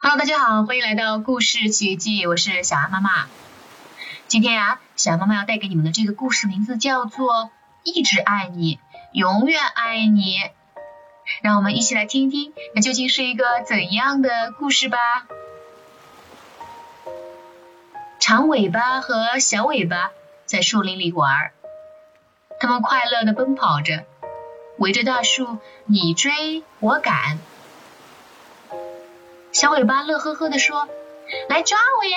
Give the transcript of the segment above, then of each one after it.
Hello，大家好，欢迎来到故事奇遇记，我是小安妈妈。今天呀，小安妈妈要带给你们的这个故事名字叫做《一直爱你，永远爱你》。让我们一起来听一听，那究竟是一个怎样的故事吧？长尾巴和小尾巴在树林里玩，他们快乐的奔跑着，围着大树你追我赶。小尾巴乐呵呵地说：“来抓我呀！”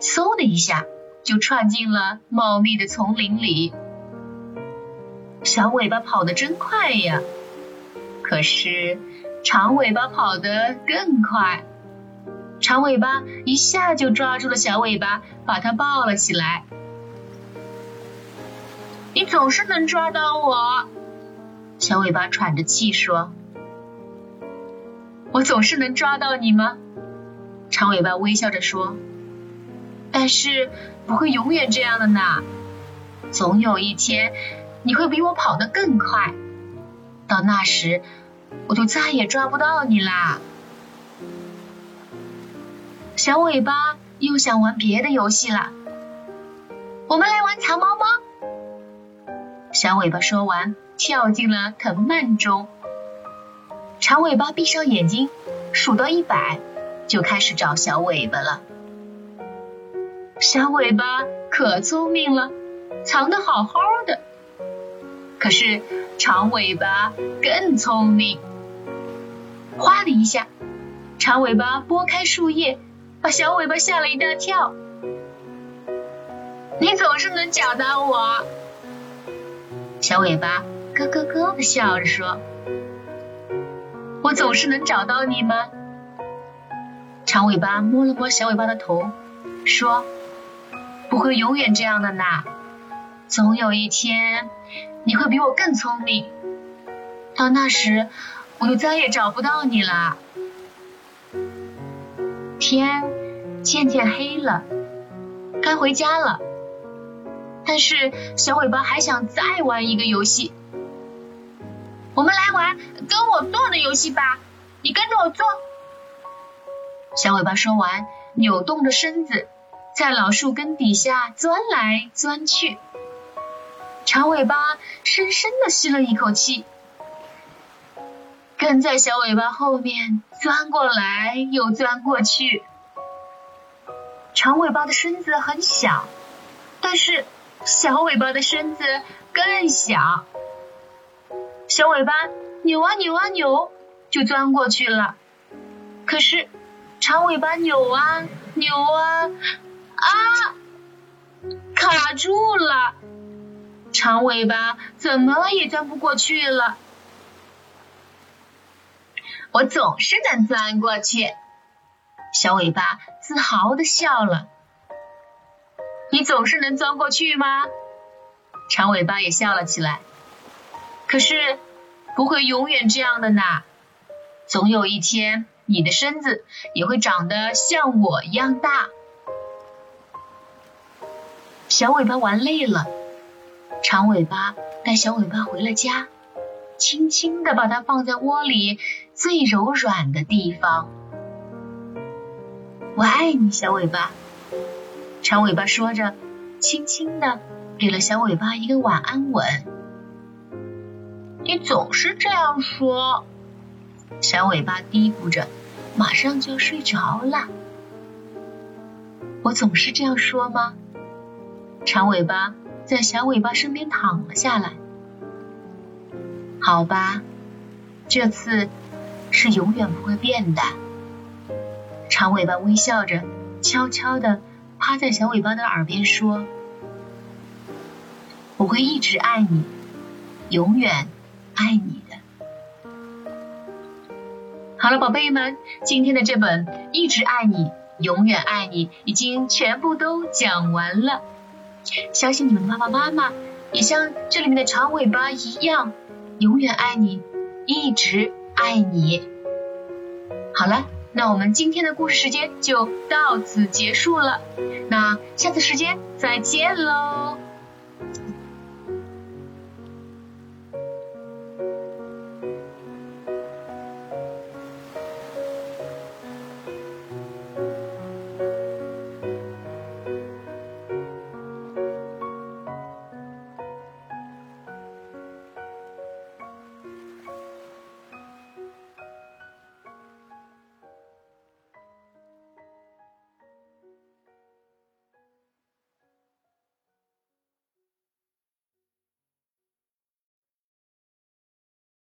嗖的一下就窜进了茂密的丛林里。小尾巴跑得真快呀，可是长尾巴跑得更快。长尾巴一下就抓住了小尾巴，把它抱了起来。你总是能抓到我，小尾巴喘着气说。我总是能抓到你吗？长尾巴微笑着说。但是不会永远这样的呢。总有一天，你会比我跑得更快。到那时，我就再也抓不到你啦。小尾巴又想玩别的游戏了。我们来玩藏猫猫。小尾巴说完，跳进了藤蔓中。长尾巴闭上眼睛，数到一百，就开始找小尾巴了。小尾巴可聪明了，藏得好好的。可是长尾巴更聪明，哗的一下，长尾巴拨开树叶，把小尾巴吓了一大跳。你总是能找到我，小尾巴咯咯咯的笑着说。我总是能找到你吗？长尾巴摸了摸小尾巴的头，说：“不会永远这样的呢，总有一天你会比我更聪明，到那时我就再也找不到你了。”天渐渐黑了，该回家了。但是小尾巴还想再玩一个游戏。我们来玩跟我做的游戏吧，你跟着我做。小尾巴说完，扭动着身子，在老树根底下钻来钻去。长尾巴深深的吸了一口气，跟在小尾巴后面钻过来又钻过去。长尾巴的身子很小，但是小尾巴的身子更小。小尾巴扭啊扭啊扭，就钻过去了。可是长尾巴扭啊扭啊啊，卡住了。长尾巴怎么也钻不过去了。我总是能钻过去。小尾巴自豪的笑了。你总是能钻过去吗？长尾巴也笑了起来。可是不会永远这样的呢，总有一天你的身子也会长得像我一样大。小尾巴玩累了，长尾巴带小尾巴回了家，轻轻的把它放在窝里最柔软的地方。我爱你，小尾巴。长尾巴说着，轻轻的给了小尾巴一个晚安吻。你总是这样说，小尾巴嘀咕着，马上就要睡着了。我总是这样说吗？长尾巴在小尾巴身边躺了下来。好吧，这次是永远不会变的。长尾巴微笑着，悄悄的趴在小尾巴的耳边说：“我会一直爱你，永远。”爱你的，好了，宝贝们，今天的这本《一直爱你，永远爱你》已经全部都讲完了。相信你们爸爸妈妈也像这里面的长尾巴一样，永远爱你，一直爱你。好了，那我们今天的故事时间就到此结束了，那下次时间再见喽。